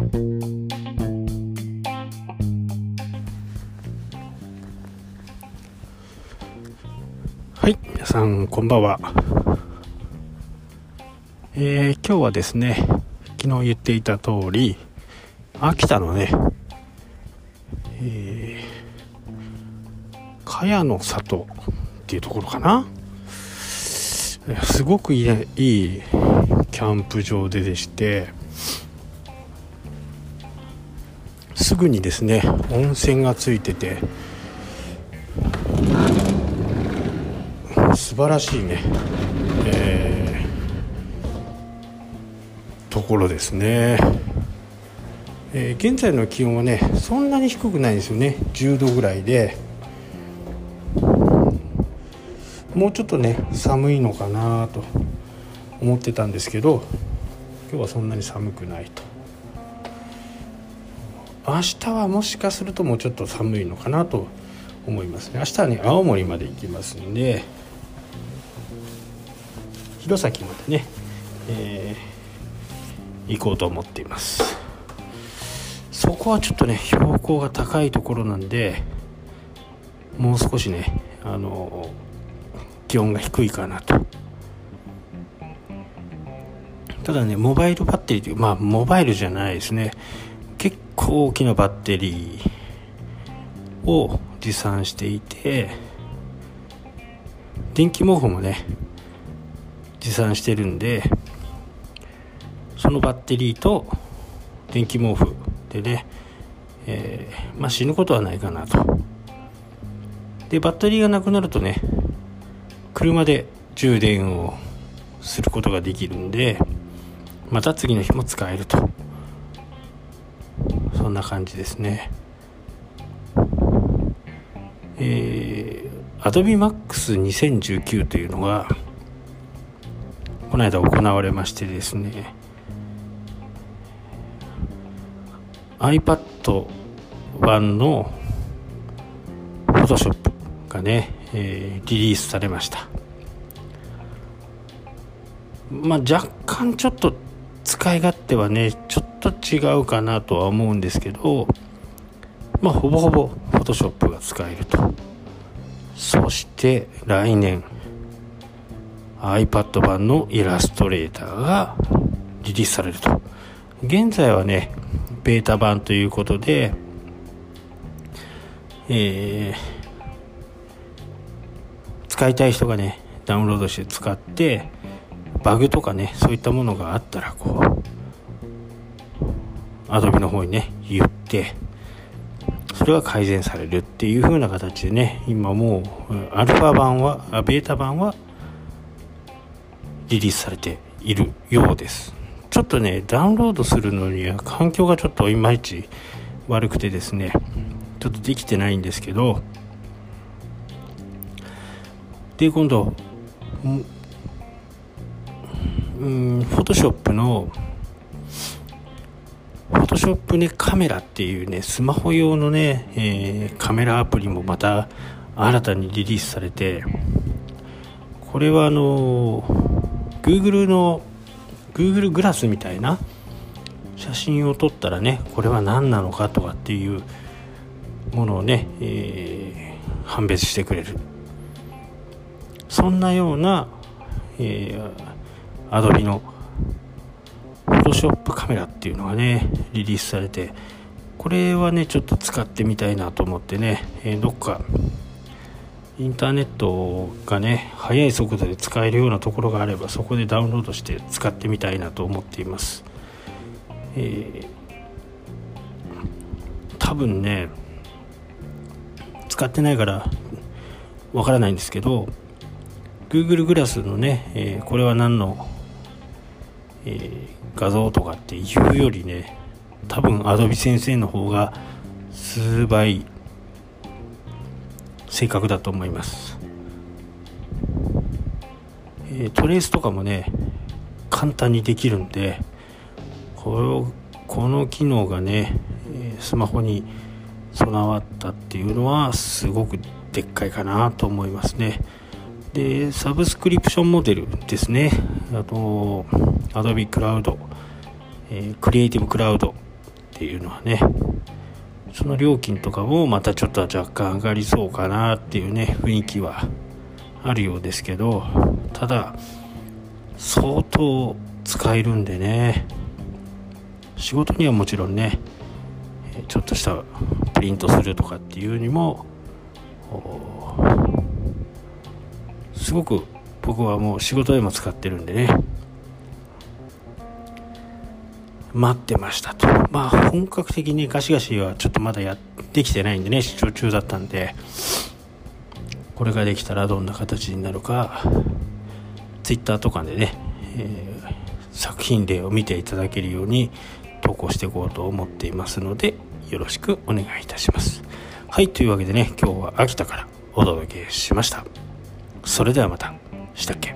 はい皆さんこんばんは。えー、今日はですね昨日言っていた通り秋田のねえー、茅の里っていうところかな。すごくいいいいキャンプ場ででしてすぐにですね温泉がついてて素晴らしいね、えー、ところですね、えー、現在の気温はねそんなに低くないんですよね。10度ぐらいで。もうちょっとね寒いのかなと思ってたんですけど今日はそんなに寒くないと。明日はもしかするともうちょっと寒いのかなと思いますね。明日はね青森まで行きますんで弘前までね、えー、行こうと思っています。そこはちょっとね標高が高いところなんでもう少しねあの気温が低いかなと。ただねモバイルバッテリーというまあモバイルじゃないですね。結構大きなバッテリーを持参していて電気毛布もね持参してるんでそのバッテリーと電気毛布でね、えー、まあ、死ぬことはないかなと。でバッテリーがなくなるとね車で充電をすることができるんでまた次の日も使えると。そんな感じですね。えー、Adobe Max2019 というのがこの間行われましてですね。iPad 版の Photoshop がねえー、リリースされました。まあ若干ちょっと使い勝手はねちょっとと違うかなとは思うんですけどまあほぼほぼ Photoshop が使えると。そして来年 iPad 版のイラストレーターがリリースされると。現在はねベータ版ということでえー使いたい人がねダウンロードして使ってバグとかねそういったものがあったらこう Adobe の方にね言ってそれが改善されるっていう風な形でね今もうアルファ版はベータ版はリリースされているようです。ちょっとねダウンロードするのには環境がちょっといまいち悪くてですねちょっとできてないんですけどで今度うんフォトショップのトショップねカメラっていうねスマホ用のね、えー、カメラアプリもまた新たにリリースされてこれはあの Google の Google グラスみたいな写真を撮ったらねこれは何なのかとかっていうものをね、えー、判別してくれる。そんなような、えー、アドビのトショップカメラっていうのがねリリースされてこれはねちょっと使ってみたいなと思ってね、えー、どっかインターネットがね速い速度で使えるようなところがあればそこでダウンロードして使ってみたいなと思っています、えー、多分ね使ってないからわからないんですけど Google グラスのね、えー、これは何の、えー、画像とかっていうよりね多分 Adobe 先生の方が数倍正確だと思います、えー、トレースとかもね簡単にできるんでここの機能がねスマホに備わったっていうのはすごくでっかいかなと思いますね。で、サブスクリプションモデルですね。あと、Adobe Cloud、えー、Creative Cloud っていうのはねその料金とかもまたちょっと若干上がりそうかなっていうね雰囲気はあるようですけどただ相当使えるんでね仕事にはもちろんねちょっとしたプリントするとかっていうにもすごく僕はもう仕事でも使ってるんでね。待ってましたと。まあ本格的にガシガシはちょっとまだやってきてないんでね視聴中だったんで。これができたらどんな形になるか Twitter とかでね、えー、作品例を見ていただけるように投稿していこうと思っていますのでよろしくお願いいたします。はいというわけでね今日は秋田からお届けしました。それではまた。したっけ？